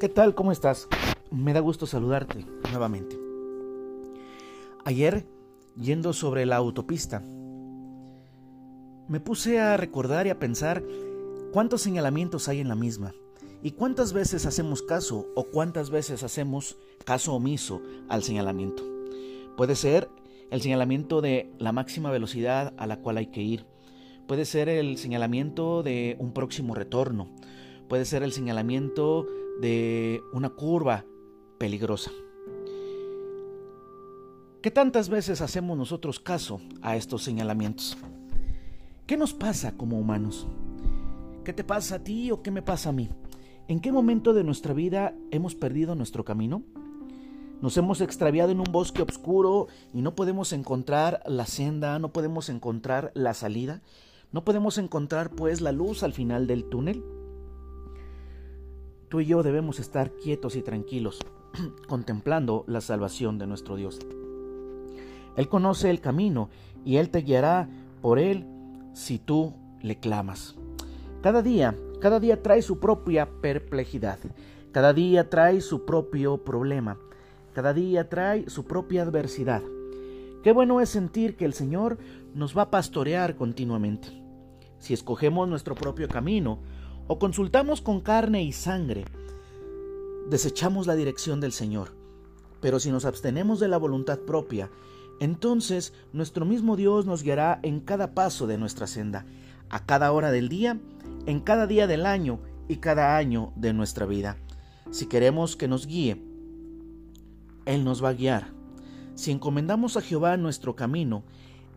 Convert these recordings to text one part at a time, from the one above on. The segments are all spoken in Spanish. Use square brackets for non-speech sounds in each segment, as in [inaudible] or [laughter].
¿Qué tal? ¿Cómo estás? Me da gusto saludarte nuevamente. Ayer, yendo sobre la autopista, me puse a recordar y a pensar cuántos señalamientos hay en la misma y cuántas veces hacemos caso o cuántas veces hacemos caso omiso al señalamiento. Puede ser el señalamiento de la máxima velocidad a la cual hay que ir. Puede ser el señalamiento de un próximo retorno. Puede ser el señalamiento de una curva peligrosa. ¿Qué tantas veces hacemos nosotros caso a estos señalamientos? ¿Qué nos pasa como humanos? ¿Qué te pasa a ti o qué me pasa a mí? ¿En qué momento de nuestra vida hemos perdido nuestro camino? Nos hemos extraviado en un bosque oscuro y no podemos encontrar la senda, no podemos encontrar la salida, no podemos encontrar pues la luz al final del túnel. Tú y yo debemos estar quietos y tranquilos, [clears throat] contemplando la salvación de nuestro Dios. Él conoce el camino y Él te guiará por Él si tú le clamas. Cada día, cada día trae su propia perplejidad, cada día trae su propio problema, cada día trae su propia adversidad. Qué bueno es sentir que el Señor nos va a pastorear continuamente. Si escogemos nuestro propio camino, o consultamos con carne y sangre, desechamos la dirección del Señor. Pero si nos abstenemos de la voluntad propia, entonces nuestro mismo Dios nos guiará en cada paso de nuestra senda, a cada hora del día, en cada día del año y cada año de nuestra vida. Si queremos que nos guíe, Él nos va a guiar. Si encomendamos a Jehová nuestro camino,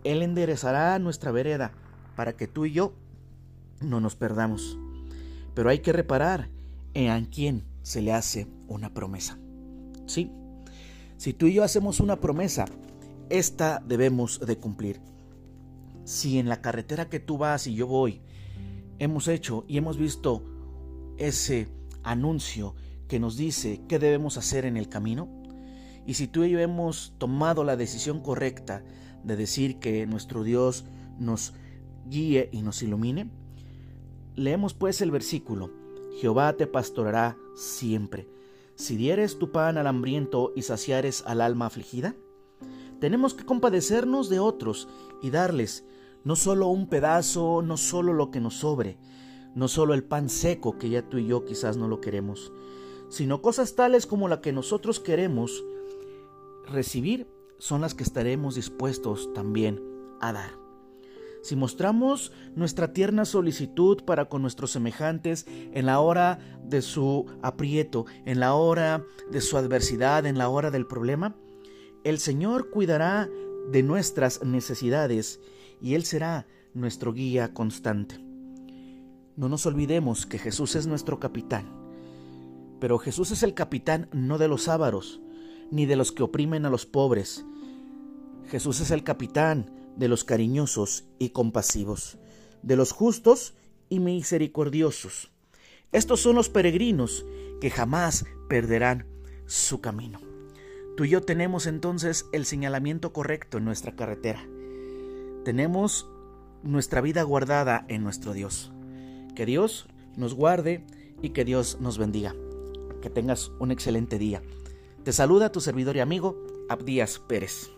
Él enderezará nuestra vereda para que tú y yo no nos perdamos. Pero hay que reparar en quién se le hace una promesa. ¿Sí? Si tú y yo hacemos una promesa, esta debemos de cumplir. Si en la carretera que tú vas y yo voy, hemos hecho y hemos visto ese anuncio que nos dice qué debemos hacer en el camino, y si tú y yo hemos tomado la decisión correcta de decir que nuestro Dios nos guíe y nos ilumine, Leemos pues el versículo, Jehová te pastorará siempre. Si dieres tu pan al hambriento y saciares al alma afligida, tenemos que compadecernos de otros y darles no solo un pedazo, no solo lo que nos sobre, no solo el pan seco que ya tú y yo quizás no lo queremos, sino cosas tales como la que nosotros queremos recibir son las que estaremos dispuestos también a dar si mostramos nuestra tierna solicitud para con nuestros semejantes en la hora de su aprieto, en la hora de su adversidad, en la hora del problema, el Señor cuidará de nuestras necesidades y Él será nuestro guía constante. No nos olvidemos que Jesús es nuestro capitán, pero Jesús es el capitán no de los ávaros, ni de los que oprimen a los pobres. Jesús es el capitán de los cariñosos y compasivos, de los justos y misericordiosos. Estos son los peregrinos que jamás perderán su camino. Tú y yo tenemos entonces el señalamiento correcto en nuestra carretera. Tenemos nuestra vida guardada en nuestro Dios. Que Dios nos guarde y que Dios nos bendiga. Que tengas un excelente día. Te saluda tu servidor y amigo Abdías Pérez.